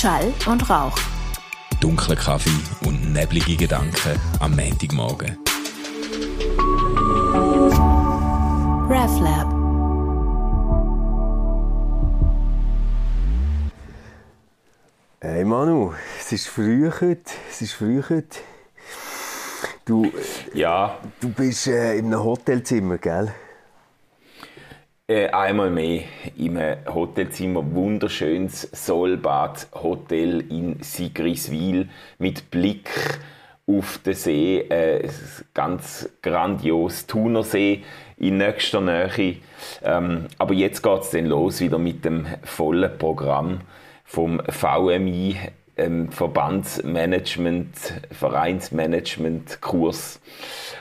Schall und Rauch. Dunkler Kaffee und neblige Gedanken am Montagmorgen. RefLab. Hey Manu, es ist früh heute. Es ist früh heute. Du, Ja, du bist äh, in einem Hotelzimmer, gell? Äh, einmal mehr im Hotelzimmer. Wunderschönes Solbad Hotel in Sigriswil mit Blick auf den See. Äh, ganz grandios. Thunersee in nächster Nähe. Ähm, aber jetzt geht es dann los wieder mit dem vollen Programm vom VMI. Ähm, Verbandsmanagement, Vereinsmanagement-Kurs.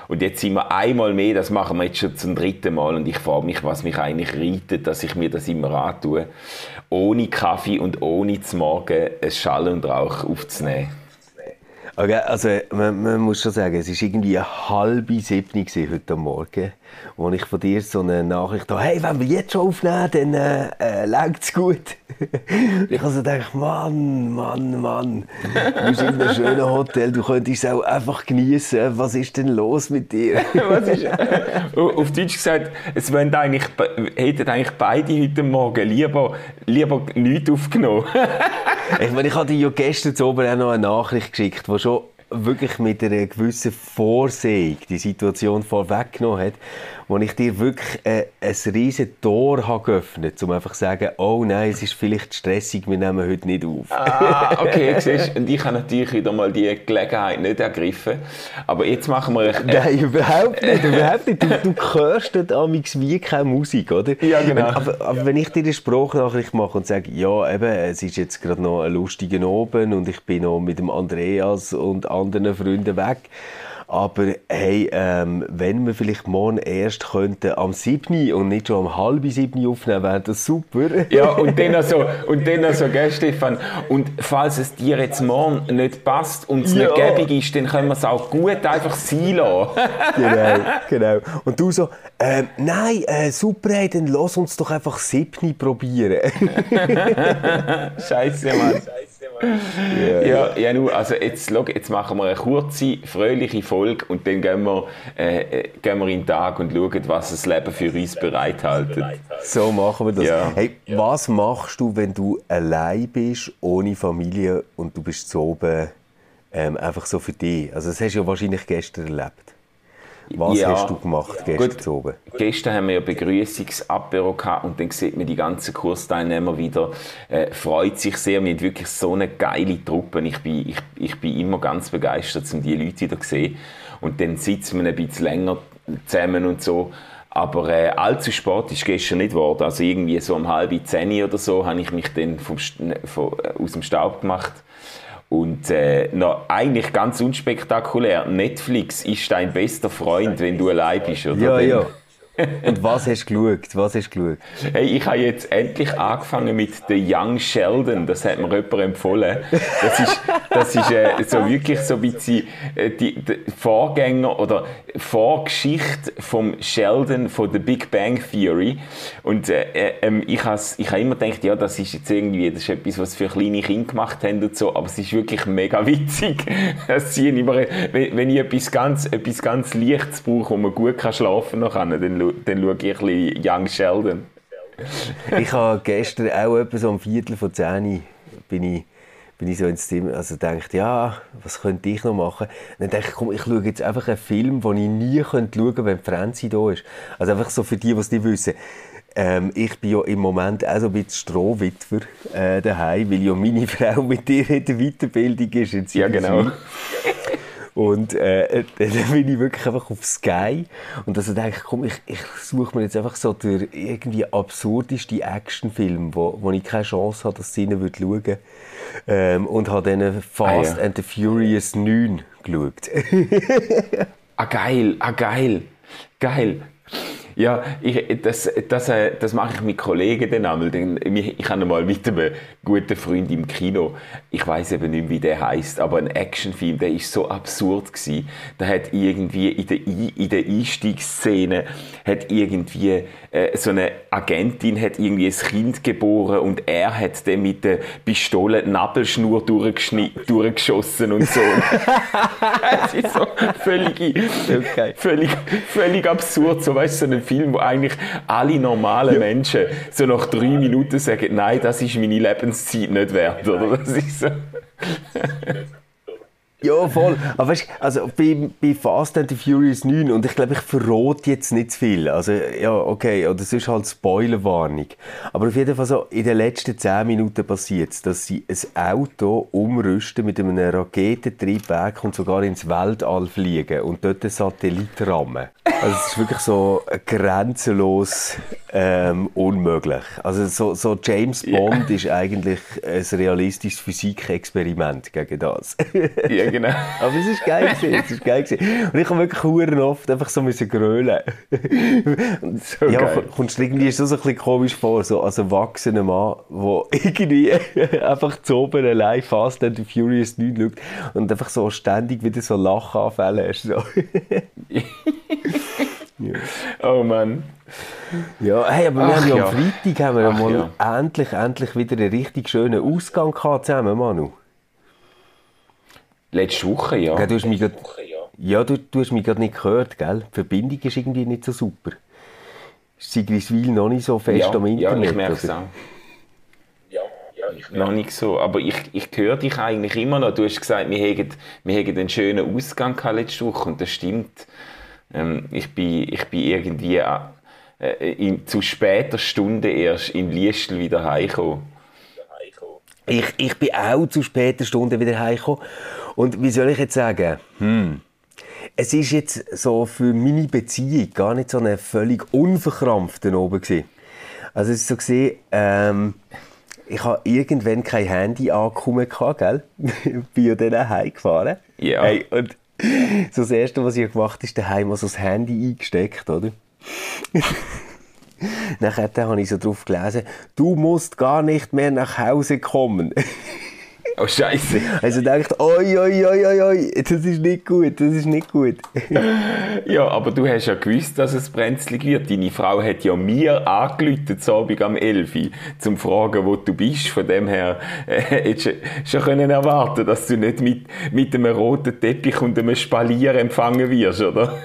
Und jetzt sind wir einmal mehr, das machen wir jetzt schon zum dritten Mal und ich frage mich, was mich eigentlich reitet, dass ich mir das immer antue, ohne Kaffee und ohne zu Morgen ein Schall und Rauch aufzunehmen. Okay, also man, man muss schon sagen, es war irgendwie halb sieben gewesen heute Morgen, wo ich von dir so eine Nachricht habe, hey, wenn wir jetzt schon aufnehmen, dann äh, äh, läuft es gut. ich also gedacht, Mann, Mann, Mann, du bist in einem schönen Hotel, du könntest es auch einfach genießen. Was ist denn los mit dir? Was ist, auf Deutsch gesagt, es wollen eigentlich, hätten eigentlich beide heute Morgen lieber, lieber nichts aufgenommen. Ich meine, ich hatte dir ja gestern zu oben auch noch eine Nachricht geschickt, die schon wirklich mit einer gewissen Vorsehung die Situation vorweggenommen hat, wo ich dir wirklich äh, ein riesen Tor habe geöffnet, um einfach zu sagen, oh nein, es ist vielleicht stressig, wir nehmen heute nicht auf. Ah, okay, siehst Und ich habe natürlich wieder mal die Gelegenheit nicht ergriffen. Aber jetzt machen wir... Äh, Nein, überhaupt nicht, überhaupt nicht. Du, du hörst dort amigs wie keine Musik, oder? Ja, genau. Wenn, aber, aber wenn ich dir eine Sprachnachricht mache und sage, ja, eben, es ist jetzt gerade noch ein lustiger Abend und ich bin noch mit dem Andreas und anderen Freunden weg, aber hey, ähm, wenn wir vielleicht morgen erst könnten am 7. und nicht schon am halb 7. aufnehmen, wäre das super. Ja, und dann also, und dann also, gell, Stefan? Und falls es dir jetzt morgen nicht passt und es Ja. nicht gäbig ist, dann können wir es auch gut einfach sein lassen. genau, genau. Und du so, ähm, nein, äh, super, hey, dann lass uns doch einfach 7. probieren. Scheiße, Mann. Ja, ja, nu, also jetzt, schau, jetzt machen wir eine kurze, fröhliche Folge und dann gehen wir, äh, äh, gehen wir in den Tag und schauen, was das Leben für uns bereithält. So machen wir das. Ja. Hey, was machst du, wenn du allein bist, ohne Familie und du bist zu oben ähm, einfach so für dich? Also das hast du ja wahrscheinlich gestern erlebt. Was Ja. hast du gemacht gestern Gut. Gestern haben wir ja Begrüßungsapero gehabt und dann sieht man die ganzen Kursteilnehmer wieder. Äh, freut sich sehr. Wir haben wirklich so eine geile Truppe. Ich bin, ich, ich bin immer ganz begeistert, um die Leute wieder zu sehen. Und dann sitzen wir ein bisschen länger zusammen und so. Aber äh, allzu spät ist gestern nicht geworden. Also irgendwie so um halb zehn oder so habe ich mich dann vom, St- von, äh, aus dem Staub gemacht. Und äh, noch eigentlich ganz unspektakulär. Netflix ist dein bester Freund, wenn du allein bist, oder? Ja, ja. Und was hast du geschaut? Was hast du geschaut? Hey, ich habe jetzt endlich angefangen mit The Young Sheldon. Das hat mir jemand empfohlen. Das ist, das ist äh, so wirklich so ein bisschen äh, die, die Vorgänger oder Vorgeschichte vom Sheldon von The Big Bang Theory. Und äh, äh, ähm, ich habe ich hab immer gedacht, ja, das ist jetzt irgendwie das ist etwas, was für kleine Kinder gemacht haben und so. Aber es ist wirklich mega witzig. Das immer, wenn, wenn ich etwas ganz, etwas ganz Leichtes brauche, wo man gut kann schlafen kann, dann, schau- dann schaue ich ein bisschen Young Sheldon. Ich habe gestern auch etwa so um Viertel von zehn bin ich, bin ich so ins Zimmer, also gedacht, ja, was könnte ich noch machen? Und dann dachte ich, komm, ich schaue jetzt einfach einen Film, den ich nie könnte schauen könnte, wenn Franzi da ist. Also einfach so für die, die es nicht wissen. Ähm, ich bin ja im Moment auch so ein bisschen Strohwitwer äh, daheim, weil ja meine Frau mit dir in der Weiterbildung ist. In Ja, genau. Und äh, dann bin ich wirklich einfach auf Sky. Und also denke ich, komm, ich, ich suche mir jetzt einfach so den irgendwie absurdeste Actionfilm, wo, wo ich keine Chance habe, dass sie ihn würde schauen ähm, Und habe dann Fast Ah, ja. and the Furious 9 geschaut. Ah, geil, ah, geil, geil. Ja, ich, das, das, äh, das mache ich mit Kollegen dann einmal. Ich ich habe mal mit einem guten Freund im Kino, ich weiß eben nicht mehr, wie der heißt, aber ein Actionfilm, der ist so absurd gewesen. Der hat irgendwie in der, in der Einstiegsszene hat irgendwie äh, so eine Agentin hat irgendwie ein Kind geboren und er hat dann mit der Pistole die Nabelschnur durchgeschossen und so. es ist so völlig, okay. völlig, völlig absurd. So, weißt du, so ein Film, wo eigentlich alle normalen ja. Menschen so nach drei Minuten sagen, nein, das ist meine Lebenszeit nicht wert, oder? Das ist so. Ja, voll. Aber weißt, also bei, bei Fast and the Furious 9, und ich glaube, ich verrate jetzt nicht zu viel. Also, ja, okay, oder es ist halt Spoilerwarnung. Aber auf jeden Fall so, in den letzten 10 Minuten passiert es, dass sie ein Auto umrüsten mit einem Raketentriebwerk und sogar ins Weltall fliegen und dort einen Satellit rammen. Also, es ist wirklich so grenzenlos ähm, unmöglich. Also, so, so James Bond yeah. ist eigentlich ein realistisches Physikexperiment gegen das. ja, genau. Aber es ist geil gewesen, es ist geil gewesen. Und ich habe wirklich huren oft einfach so müssen grölen. so ja, geil. kommst du irgendwie so, so ein bisschen komisch vor, so als erwachsener Mann, der irgendwie einfach zu oben allein Fast and Furious 9 schaut und einfach so ständig wieder so Lachanfälle hast. So. ja. Oh Mann. Ja, hey, aber wir Ach, haben ja am Freitag haben wir Ach, mal ja. endlich, endlich wieder einen richtig schönen Ausgang gehabt zusammen, Manu. Letzte Woche, ja. ja du hast mich grad, ja, du, du hast mich gerade nicht gehört, gell? Die Verbindung ist irgendwie nicht so super. Ist Sigriswil noch nicht so fest ja, am Internet? Ja, ich merke es auch. Ja, ja, ich noch nicht so, aber ich, ich höre dich eigentlich immer noch. Du hast gesagt, wir hätten, wir hätten einen schönen Ausgang letzte Woche und das stimmt. Ähm, ich, bin, ich bin irgendwie äh, in, zu später Stunde erst in Liestl wieder heimgekommen. Ich, ich bin auch zu später Stunde wieder heimgekommen. Und wie soll ich jetzt sagen? Hm. Es ist jetzt so für meine Beziehung gar nicht so eine völlig unverkrampfte oben gewesen. Also es ist so gesehen, ähm, ich habe irgendwann kein Handy angekommen gell? bin ja dann heimgefahren. Ja. Hey, und so das Erste, was ich gemacht habe, ist daheim so das Handy eingesteckt, oder? Nachher habe ich so drauf gelesen, du musst gar nicht mehr nach Hause kommen. Oh Scheiße. Also dachte oi, oi, oi, oi, oi, das ist nicht gut, das ist nicht gut. ja, aber du hast ja gewusst, dass es brenzlig wird. Deine Frau hat ja mir angelötet, so Abend am 11 Uhr, zum fragen, wo du bist. Von dem her äh, hättest du schon können erwarten dass du nicht mit, mit einem roten Teppich und einem Spalier empfangen wirst, oder?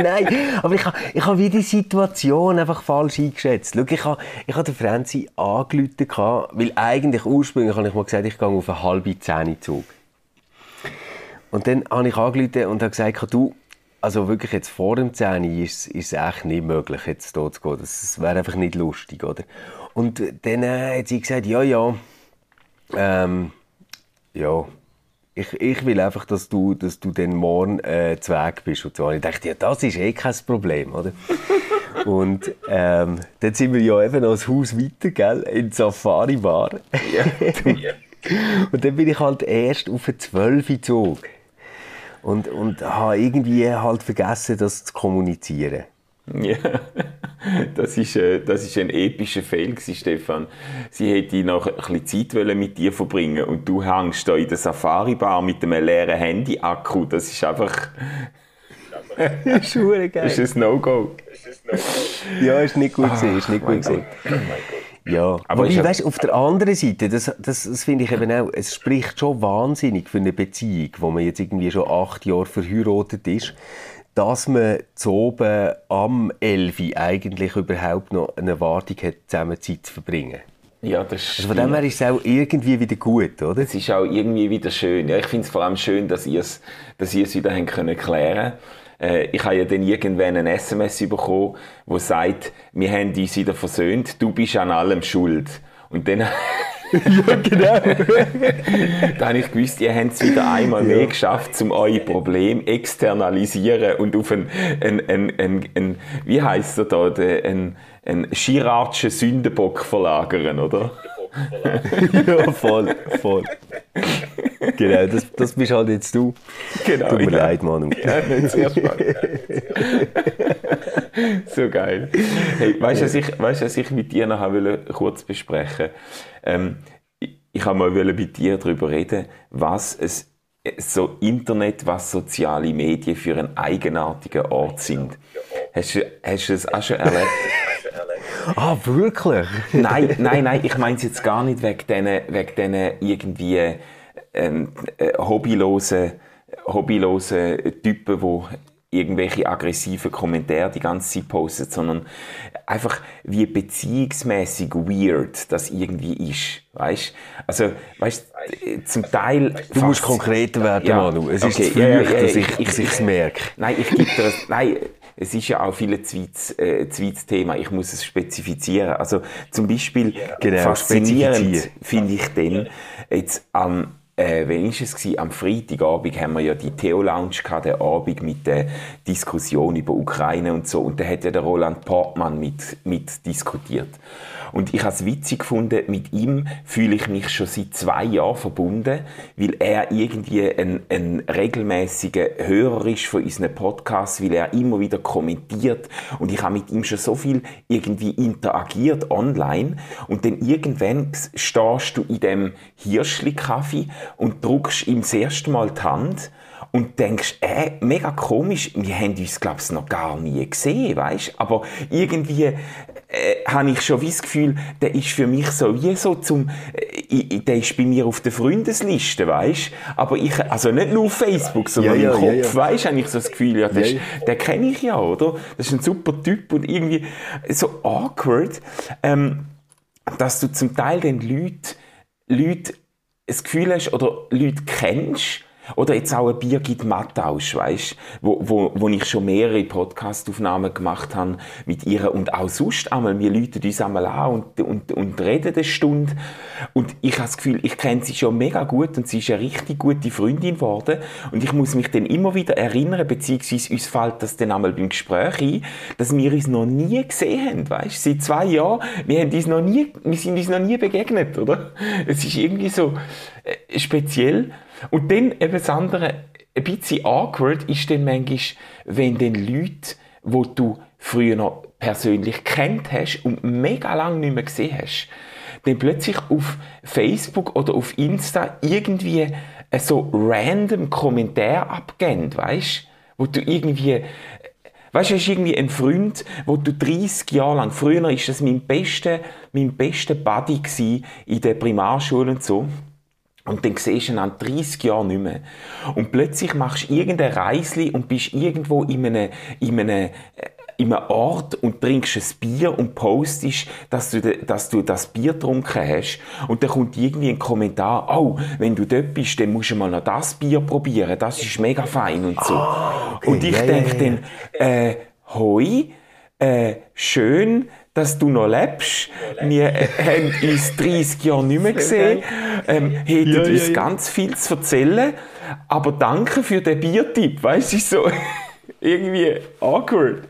Nein, aber ich habe ich ha wie die Situation einfach falsch eingeschätzt. Schau, ich habe ich ha den Franzi angerufen, weil eigentlich ursprünglich habe ich mal gesagt, ich gehe auf einen halben Zug. Und dann habe ich angerufen und habe gesagt, du, also wirklich jetzt vor dem 10 ist, es echt nicht möglich, jetzt hier zu gehen. Das wäre einfach nicht lustig, oder? Und dann äh, hat sie gesagt, ja, ja, ähm, ja, ich, ich will einfach, dass du, dass du dann morgen äh, zu Weg bist. Und so. ich dachte, ja, das ist eh kein Problem, oder? und ähm, dann sind wir ja eben noch das Haus weiter, gell, in die Safari-Bar. Ja. und dann bin ich halt erst auf den 12 Zug. Und, und habe irgendwie halt vergessen, das zu kommunizieren. Ja, das ist, äh, das ist ein epischer Fail, Stefan. Sie hätte noch ein bisschen Zeit mit dir verbringen und du hängst da in der Safari-Bar mit einem leeren Handy-Akku. Das ist einfach... das ist geil. Das ist ein No-Go. ja, ist nicht gut gewesen, ist nicht gut gewesen. Ja, aber Wobei, weißt, auf der anderen Seite, das, das, das finde ich eben auch, es spricht schon wahnsinnig für eine Beziehung, wo man jetzt irgendwie schon acht Jahre verheiratet ist, dass man zu oben am 11 eigentlich überhaupt noch eine Erwartung hat, zusammen Zeit zu verbringen. Ja, das also von dem her ist es auch irgendwie wieder gut, oder? Es ist auch irgendwie wieder schön. Ja, ich finde es vor allem schön, dass ihr es, dass wieder haben können klären äh, Ich habe ja dann irgendwann ein SMS bekommen, wo sagt, wir haben uns wieder versöhnt, du bist an allem schuld. Und dann ja, genau. da habe ich gewusst, ihr habt es wieder einmal ja. mehr geschafft, um euer Problem externalisieren und auf einen, einen, einen, einen, einen wie heisst er da, einen, einen Girardschen Sündenbock verlagern, oder? ja, voll, voll. Genau, das, das bist halt jetzt du. Genau. Tut mir ja. leid, Manu. Ja, nicht sehr spannend. so geil. Hey, weißt du, was ich, weißt, was ich mit dir noch kurz besprechen ähm, ich, ich habe mal mit dir darüber reden, was es so Internet, was soziale Medien für einen eigenartigen Ort sind. Hast du, hast du das auch schon erlebt? Ah, wirklich? nein, nein, nein, ich meine es jetzt gar nicht wegen diesen, wegen diesen irgendwie ähm, äh, hobbylosen Typen, die irgendwelche aggressiven Kommentare die ganze Zeit posten, sondern einfach wie beziehungsmäßig weird das irgendwie ist, weißt? Also, weißt, zum Teil. Du musst konkreter werden, Ja, Manu. Es okay, ist zu ja, ja, früh, ja, dass ich- ich, ich- ich es merke. Nein, ich gebe dir das, nein, es ist ja auch viel zweites, äh, zweites Thema. Ich muss es spezifizieren. Also, zum Beispiel, Genau, faszinierend finde ich dann, jetzt am, äh, wann ist es gewesen? Am Freitagabend haben wir ja die Theo-Lounge gehabt, den Abend mit der Diskussion über Ukraine und so. Und da hat ja der Roland Portmann mit, mit diskutiert. Und ich habe es witzig gefunden, mit ihm fühle ich mich schon seit zwei Jahren verbunden, weil er irgendwie ein, ein regelmäßiger Hörer ist von unseren Podcasts, weil er immer wieder kommentiert und ich habe mit ihm schon so viel irgendwie interagiert online und dann irgendwann stehst du in dem Hirschli-Kaffee und druckst ihm das erste Mal die Hand und denkst, äh, mega komisch, wir haben uns, glaube ich, noch gar nie gesehen, weißt? Aber irgendwie äh, habe ich schon wie das Gefühl, der ist für mich so wie so zum, äh, der ist bei mir auf der Freundesliste, weißt? Aber ich, also nicht nur auf Facebook, sondern Ja, ja, im Kopf, ja, weißt? Habe ich so das Gefühl, ja, ist- der kenne ich ja, oder? Das ist ein super Typ und irgendwie so awkward, ähm, dass du zum Teil den Leuten, Leute das Gefühl hast oder Leute kennst, oder jetzt auch ein Birgit Mattausch, weißt, wo, wo, wo ich schon mehrere Podcastaufnahmen gemacht habe mit ihr. Und auch sonst einmal, wir Leute uns einmal an und, und, und reden eine Stunde. Und ich habe das Gefühl, ich kenne sie schon mega gut und sie ist eine richtig gute Freundin geworden. Und ich muss mich dann immer wieder erinnern, beziehungsweise uns fällt das dann einmal beim Gespräch ein, dass wir uns noch nie gesehen haben, weißt, seit zwei Jahren, wir, haben uns noch nie, wir sind uns noch nie begegnet, oder? Es ist irgendwie so äh, speziell und dann eben das andere, ein bisschen awkward ist dann manchmal, wenn dann Leute, wo du früher noch persönlich kennt hast und mega lange nicht mehr gesehen hast, dann plötzlich auf Facebook oder auf Insta irgendwie äh, so random Kommentar abgeben, weißt? Wo du irgendwie Weißt du, ist irgendwie ein Freund, wo du 30 Jahre lang, früher war das mein bester, mein bester Buddy in der Primarschule und so. Und dann siehst du ihn an 30 Jahren nicht mehr. Und plötzlich machst du irgendein Reisli und bist irgendwo in einem, in einem, äh, in einem Ort und trinkst ein Bier und postest, dass du, dass du das Bier getrunken hast. Und dann kommt irgendwie ein Kommentar, oh, wenn du dort bist, dann musst du mal noch das Bier probieren, das ist mega fein und so. Und ich ja, denke ja, dann, äh, hoi, äh, schön, dass du noch lebst. Wir haben uns 30 Jahre nicht mehr gesehen, ähm, hätten Ja, ja, uns ja. ganz viel zu erzählen, aber danke für den Biertipp, weißt du, ist so irgendwie awkward.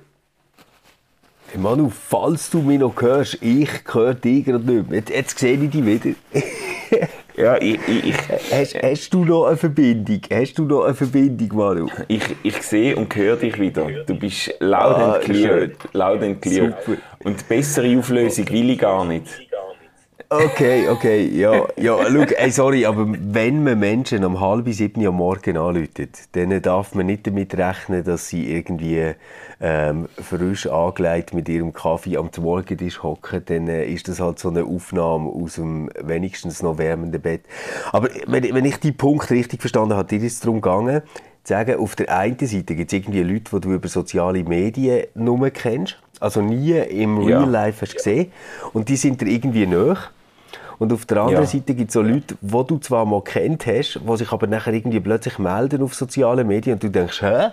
Hey Manu, falls du mich noch hörst, ich höre dich gerade nicht mehr. Jetzt, jetzt sehe ich dich wieder. Ja, ich, ich, Hast, hast du noch eine Verbindung? Hast du noch eine Verbindung, Manu? ich, ich sehe und höre dich wieder. Du bist laut Ah, and clear. Laut and clear. Super. Und bessere Auflösung will ich gar nicht. Okay, okay, ja, ja, schau, ey, sorry, aber wenn man Menschen um halb sieben am Morgen anruft, dann darf man nicht damit rechnen, dass sie irgendwie ähm, frisch angelegt mit ihrem Kaffee am Morgentisch hocken, dann äh, ist das halt so eine Aufnahme aus dem wenigstens noch wärmenden Bett. Aber wenn, wenn ich die Punkt richtig verstanden habe, dir ist es darum gegangen, zu sagen, auf der einen Seite gibt es irgendwie Leute, die du über soziale Medien nur kennst, also nie im Ja. Real Life hast gesehen, und die sind dir irgendwie näher. Und auf der anderen Ja. Seite gibt es so Leute, die du zwar mal kennt hast, die sich aber nachher irgendwie plötzlich melden auf sozialen Medien und du denkst, hä?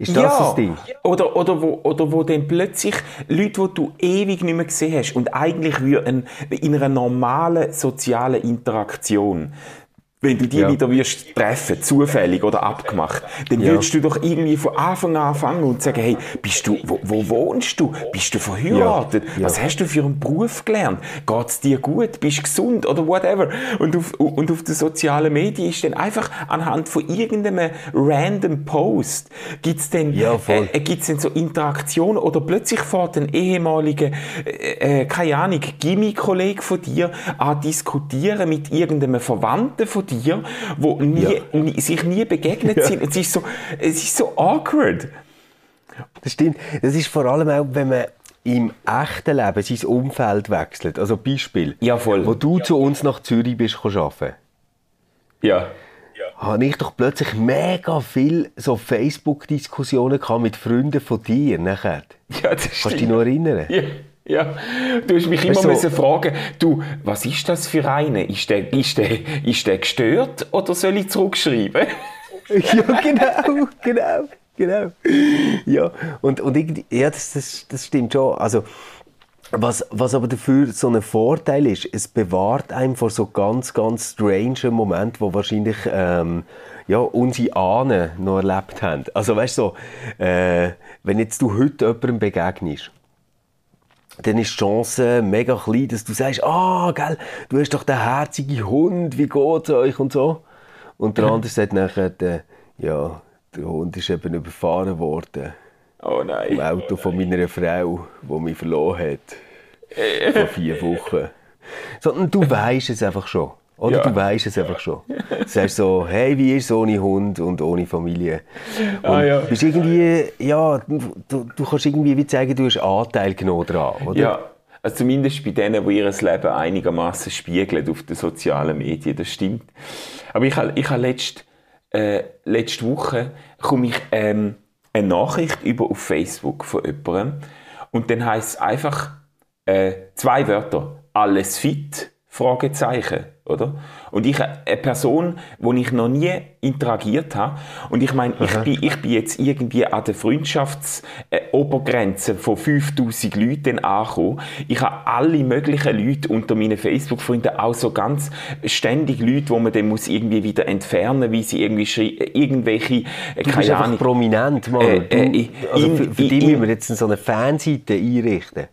Ist das das Ding? Oder, oder, wo, oder wo dann plötzlich Leute, die du ewig nicht mehr gesehen hast und eigentlich würde ein, in einer normalen sozialen Interaktion wenn du die Ja. wieder wirst treffen, zufällig oder abgemacht, dann Ja. würdest du doch irgendwie von Anfang an anfangen und sagen, hey, bist du, wo, wo wohnst du? Bist du verheiratet? Ja. Was hast du für einen Beruf gelernt? Geht's dir gut? Bist du gesund? Oder whatever. Und auf, und auf den sozialen Medien ist dann einfach anhand von irgendeinem random Post gibt's dann, Ja, voll. äh, gibt's dann so Interaktionen oder plötzlich fährt ein ehemaliger, äh, äh, keine Ahnung, Gimmi-Kollege von dir an diskutieren mit irgendeinem Verwandten von dir, wo nie, Ja. nie, sich nie begegnet sind. Es ist so, es ist so awkward. Das stimmt. Das ist vor allem auch, wenn man im echten Leben sein Umfeld wechselt. Also Beispiel, Ja, voll. wo du zu uns nach Zürich bist arbeiten, Ja. habe ich doch plötzlich mega viel so Facebook-Diskussionen mit Freunden von dir nachher. Ja, das Kannst du dich stimmt. noch erinnern? Ja, ja. Du hast mich immer du, müssen fragen, du, was ist das für eine? Ist der, ist der, ist der gestört oder soll ich zurückschreiben? ja, genau, genau, genau. Ja, und, und irgendwie, ja, das, das, das stimmt schon. Also, was, was aber dafür so ein Vorteil ist, es bewahrt einem vor so ganz, ganz strange Momenten, wo wahrscheinlich ähm, ja, unsere Ahnen noch erlebt haben. Also weißt du, so, äh, wenn jetzt du heute jemandem begegnest, dann ist die Chance mega klein, dass du sagst, ah, gell, du hast doch den herzigen Hund, wie geht's euch und so. Und der andere sagt nachher, äh, ja, der Hund ist eben überfahren worden Oh im nein. Auto von meiner Frau, die mich verloren hat. Vor vier Wochen. Sondern du weißt es einfach schon. Oder Ja. du weißt es einfach schon. Du sagst so, hey, wie ist es ohne Hund und ohne Familie? Und Ah, ja. bist irgendwie, ja, du, du kannst irgendwie wie zeigen, du hast Anteil genommen daran, oder? Ja, also zumindest bei denen, die ihr Leben einigermaßen spiegeln auf den sozialen Medien, das stimmt. Aber ich habe ich habe letzt, äh, letzte Woche komme ich ähm, eine Nachricht über auf Facebook von jemandem und dann heißt es einfach äh, zwei Wörter, alles fit, Fragezeichen, oder? Und ich, eine Person, wo ich noch nie interagiert habe, und ich meine, ich bin, ich bin jetzt irgendwie an der Freundschaftsobergrenze von 5000 Leuten angekommen. Ich habe alle möglichen Leute unter meinen Facebook-Freunden, auch so ganz ständig Leute, wo man dann muss irgendwie wieder entfernen, wie sie irgendwie irgendwelche, äh, Du keine Ahnung, prominent, Mann. Äh, äh, ich- also in- für, für in- dich müssen wir jetzt so eine Fanseite einrichten.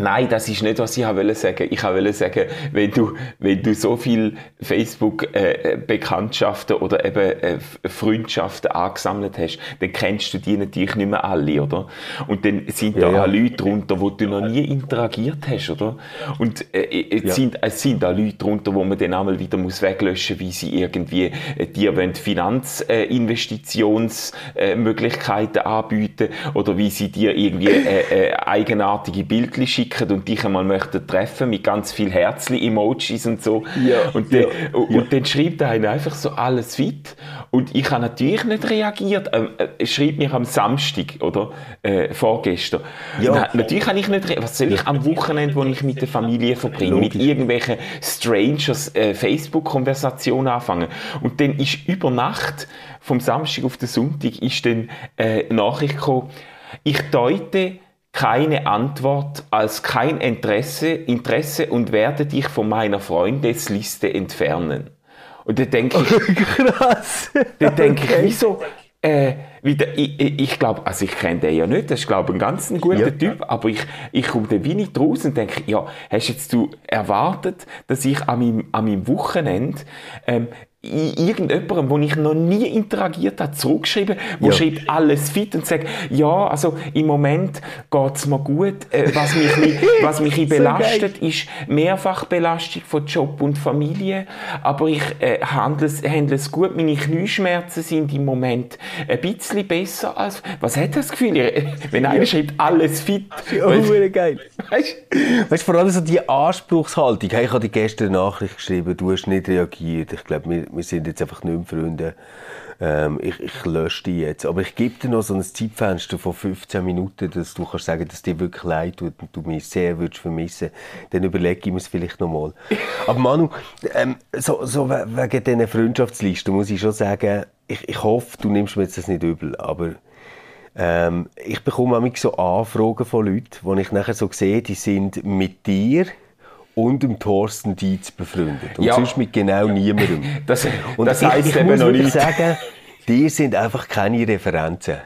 Nein, das ist nicht, was ich wollte sagen. Ich wollte sagen, wenn du, wenn du so viel Facebook-Bekanntschaften oder eben äh, Freundschaften angesammelt hast, dann kennst du die natürlich nicht mehr alle, oder? Und dann sind da Ja, ja. auch Leute drunter, wo du noch nie interagiert hast, oder? Und äh, äh, es, Ja. sind, es sind auch Leute drunter, wo man dann einmal wieder muss weglöschen muss, wie sie irgendwie äh, dir Finanzinvestitionsmöglichkeiten anbieten oder wie sie dir irgendwie äh, äh, eigenartige Bildchen schicken und dich einmal möchten treffen mit ganz viel Herzli-Emojis und so. Ja, und, dann, ja, und, ja. und dann schreibt er einfach so alles fit und ich habe natürlich nicht reagiert. Ähm, äh, er schreibt mir am Samstag oder äh, vorgestern. Ja. Na, natürlich habe ich nicht reagiert. Was soll ich am Wochenende, wo ich mit der Familie verbringe, mit irgendwelchen Strangers äh, Facebook-Konversationen anfangen. Und dann ist über Nacht vom Samstag auf den Sonntag ist dann äh, Nachricht gekommen, ich deute keine Antwort als kein Interesse, Interesse und werde dich von meiner Freundesliste entfernen. Und dann denke ich, Krass. dann denke ich, wieso? Äh, wieder, ich ich, glaube, also ich kenne den ja nicht, das ist glaube ein ganz ein guter Ja. Typ, aber ich, ich komme dann wie nicht raus und denke, ja, hast jetzt du erwartet, dass ich an meinem, an meinem Wochenende ähm, irgendjemandem, wo ich noch nie interagiert habe, zurückschreiben, wo Ja. schreibt alles fit und sagt, ja, also im Moment geht's mir gut, äh, was mich, was mich bisschen So belastet, ist Mehrfachbelastung von Job und Familie, aber ich äh, handle, es, handle es gut. Meine Knieschmerzen sind im Moment ein bisschen besser als... Was hat das Gefühl? Wenn einer schreibt, alles fit. Ja, hure geil. Weißt Weißt du, vor allem so die Anspruchshaltung. Hey, ich habe dir gestern eine Nachricht geschrieben, du hast nicht reagiert. Ich glaube, wir, wir sind jetzt einfach nicht mehr Freunde. Ähm, ich, ich lösche dich jetzt. Aber ich gebe dir noch so ein Zeitfenster von 15 Minuten, dass du kannst sagen, dass dir wirklich leid tut und du mich sehr würdest vermissen. Dann überlege ich mir es vielleicht nochmal. Aber Manu, ähm, so, so we- wegen diesen Freundschaftslisten muss ich schon sagen, ich, ich hoffe, du nimmst mir jetzt das nicht übel, aber ähm, ich bekomme manchmal so Anfragen von Leuten, wo ich nachher so sehe, die sind mit dir und dem Thorsten Dietz befreundet. Und Ja. sonst mit genau niemandem. Das, Und das ich, heisst ich eben noch nicht. sagen, die sind einfach keine Referenzen.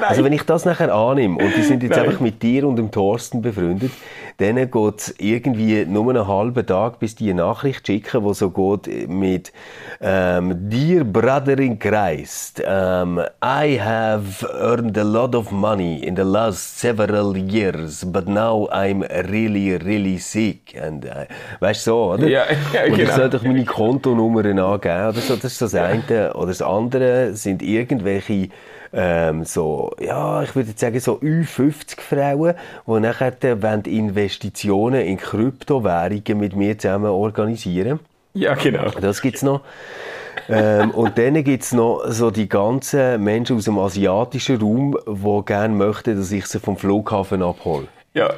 Also wenn ich das nachher annehme und die sind jetzt Nein. einfach mit dir und dem Thorsten befreundet, dann geht es irgendwie nur einen halben Tag, bis die eine Nachricht schicken, die so geht mit ähm, Dear Brother in Christ, um, I have earned a lot of money in the last several years, but now I'm really, really sick. And, äh, weißt du so, oder? Ja, ja, und ich genau. soll doch meine Kontonummern angeben oder so. Das ist das eine. Oder das andere sind irgendwelche ähm, so ja, ich würde sagen, so Ü50 Frauen, die nachher dann Investitionen in Kryptowährungen mit mir zusammen organisieren. Ja, genau. Das gibt's noch. ähm, und dann gibt es noch so die ganzen Menschen aus dem asiatischen Raum, die gerne möchten, dass ich sie vom Flughafen abhole. Ja.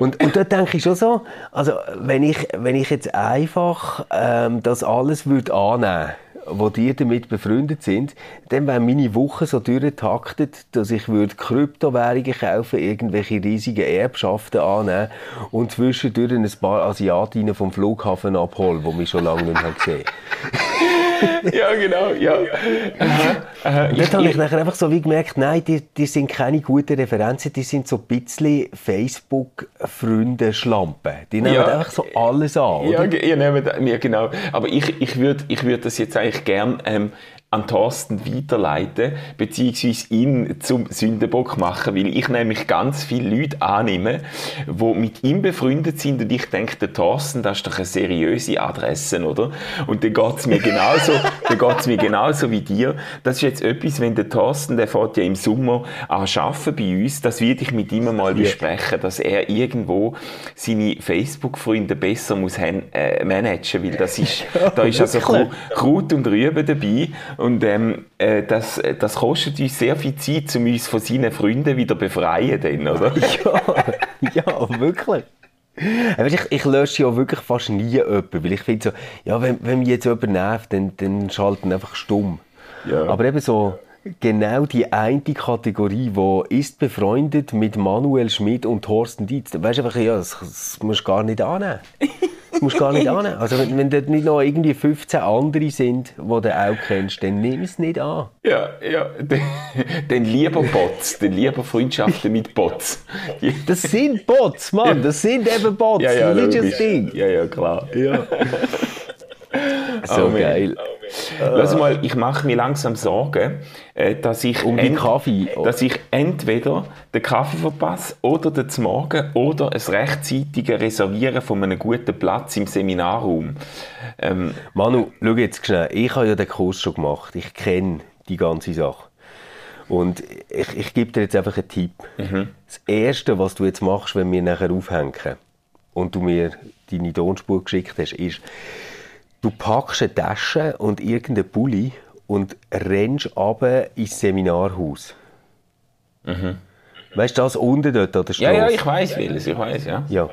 Und, und dort denke ich schon so, also wenn ich, wenn ich jetzt einfach ähm, das alles würde annehmen wo die damit befreundet sind, dann wäre meine Woche so durchgetaktet, dass ich würde Kryptowährungen kaufen, irgendwelche riesigen Erbschaften annehmen und zwischendurch ein paar Asiatinnen vom Flughafen abholen, die mich schon lange nicht mehr gesehen ja, genau, ja. Aha, aha. Und dort habe ich nachher einfach so wie gemerkt, nein, die, die sind keine guten Referenzen, die sind so ein bisschen Facebook-Freunde-Schlampen. Die nehmen ja. einfach so alles an, oder? Ja, nehmt, ja genau. Aber ich, ich würde ich würd das jetzt eigentlich gern ähm, an Thorsten weiterleiten, beziehungsweise ihn zum Sündenbock machen, weil ich nämlich ganz viele Leute annehme, die mit ihm befreundet sind und ich denke, der Thorsten, das ist doch eine seriöse Adresse, oder? Und dann geht es mir genauso, dann geht's mir genauso wie dir. Das ist jetzt etwas, wenn der Thorsten, der fährt ja im Sommer an arbeiten bei uns, das würde ich mit ihm mal besprechen, dass er irgendwo seine Facebook-Freunde besser muss äh, managen, weil das ist, da ist also Kraut und Rüben dabei und ähm, äh, das, das kostet uns sehr viel Zeit, um uns von seinen Freunden wieder befreien, dann, oder? ja, ja, wirklich. Ich, ich lösche ja wirklich fast nie jemanden, weil ich finde so, ja, wenn, wenn mich jetzt jemand nervt, dann, dann schalten einfach stumm. Ja. Aber eben so, genau die eine Kategorie, die ist befreundet mit Manuel Schmidt und Thorsten Dietz. Weißt du einfach, ja, das, das musst du gar nicht annehmen. Musst du gar nicht annehmen. Also wenn, wenn dort nicht noch irgendwie 15 andere sind, die du auch kennst, dann nimm es nicht an. Ja, ja. Dann lieber Bots, dann lieber Freundschaften mit Bots. Das sind Bots, Mann, das sind eben Bots. Ja, ja, das ist das Ding. Ja, ja, klar. Ja. So Amen. geil. Lass mal, ich mache mir langsam Sorgen, äh, dass ich, um ent Kaffee. dass ich entweder den Kaffee verpasse oder den Morgen oder ein rechtzeitiges Reservieren von einem guten Platz im Seminarraum. Ähm, Manu, schau jetzt schnell. Ich habe ja den Kurs schon gemacht. Ich kenne die ganze Sache. Und ich, ich gebe dir jetzt einfach einen Tipp. Mhm. Das Erste, was du jetzt machst, wenn wir nachher aufhängen und du mir deine Tonspur geschickt hast, ist, Du packst eine Tasche und irgendeinen Pulli und rennst runter ins Seminarhaus. Mhm. Weißt du, das unten dort an der Straße? Ja, ja, ich weiß vieles, ich weiß, ja. ja.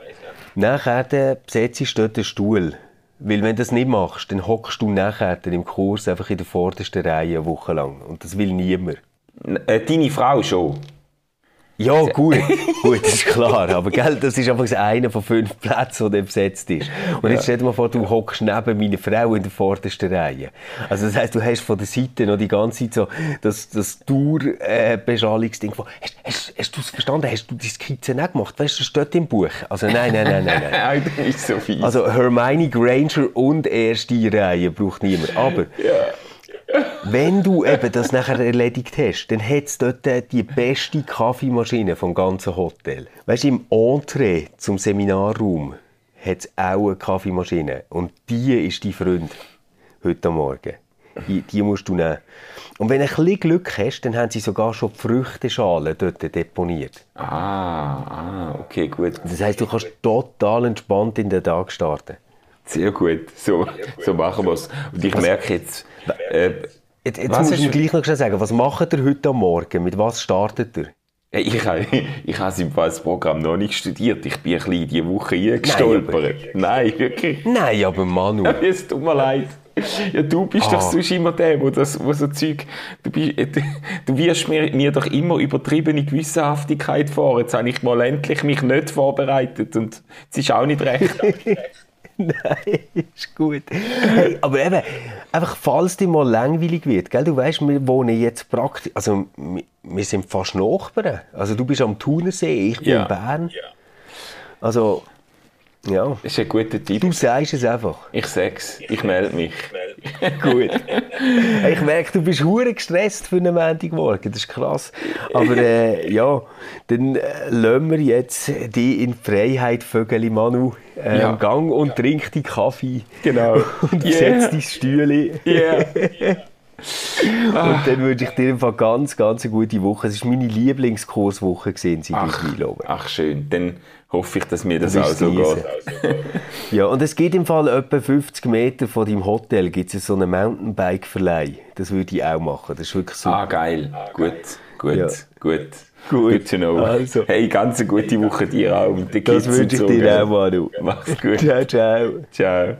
Nachher besetzt du dort einen Stuhl. Weil wenn du das nicht machst, dann hockst du nachher im Kurs einfach in der vordersten Reihe eine Woche lang. Und das will niemand. Äh, deine Frau schon? Ja, gut, gut, das ist klar. Aber gell, das ist einfach einer von fünf Plätzen, der besetzt ist. Und jetzt stell dir mal vor, du hockst neben meiner Frau in der vordersten Reihe. Also das heisst, du hast von der Seite noch die ganze Zeit so das, das Dauerbeschallungsding von, hast, hast, hast du es verstanden? Hast du die Skizze nicht gemacht? Weißt du, das steht im Buch. Also nein, nein, nein, nein. nein. das ist so fies. Also Hermione Granger und erste Reihe braucht niemand. Aber... Ja wenn du eben das nachher erledigt hast, dann hat es dort die beste Kaffeemaschine vom ganzen Hotel. Weißt du, im Entree zum Seminarraum hat es auch eine Kaffeemaschine. Und die ist dein Freund heute Morgen. Die, die musst du nehmen. Und wenn du ein bisschen Glück hast, dann haben sie sogar schon die Früchteschalen dort deponiert. Ah, ah, okay, gut. Das heisst, du kannst total entspannt in den Tag starten. Sehr gut, so, so machen wir es. Und ich merke jetzt... Äh, jetzt jetzt musst du mir gleich noch sagen, was macht ihr heute am Morgen? Mit was startet ihr? Ich habe, ich habe das Programm noch nicht studiert. Ich bin ein bisschen diese Woche eingestolpert. Nein, Nein, wirklich. Nein, aber Manu. Ja, es tut mir leid. Ja, du bist ah. doch sonst immer der, wo, das, wo so Zeug... Du, bist, du wirst mir, mir doch immer übertriebene Gewissenhaftigkeit vor. Jetzt habe ich mal endlich mich nicht vorbereitet und es ist auch nicht recht. Nein, ist gut. Aber eben, einfach falls dir mal langweilig wird, gell? du weißt, wir wohnen jetzt praktisch, also wir sind fast Nachbarn. Also du bist am Thunersee, ich bin ja. in Bern. Ja. Also ja. Das ist ein guter Tipp. Du sagst es einfach. Ich sag's. Ich melde mich. Gut. ich merke, du bist hure gestresst für einen Montagmorgen. Das ist krass. Aber äh, ja, dann äh, lassen wir jetzt die in Freiheit, Vögeli Manu, äh, ja. Gang und trink die Kaffee. Genau. Und yeah. setz die Stühle. Yeah. Und dann wünsche ich dir einfach ganz, ganz eine gute Woche. Es war meine Lieblingskurswoche gesehen, seit Ach, ich ach schön, dann hoffe ich, dass mir das auch so geht. Ja, und es gibt im Fall etwa 50 Meter von deinem Hotel gibt es so einen Mountainbike-Verleih. Das würde ich auch machen. Das ist wirklich super. Ah, geil. Gut, gut, Ja. gut. Gut. Good to know. Also. Hey, ganz eine gute Woche dir auch. Mit den das wünsche ich und so, dir auch, Manu. Mach's gut. Ciao, ciao. Ciao.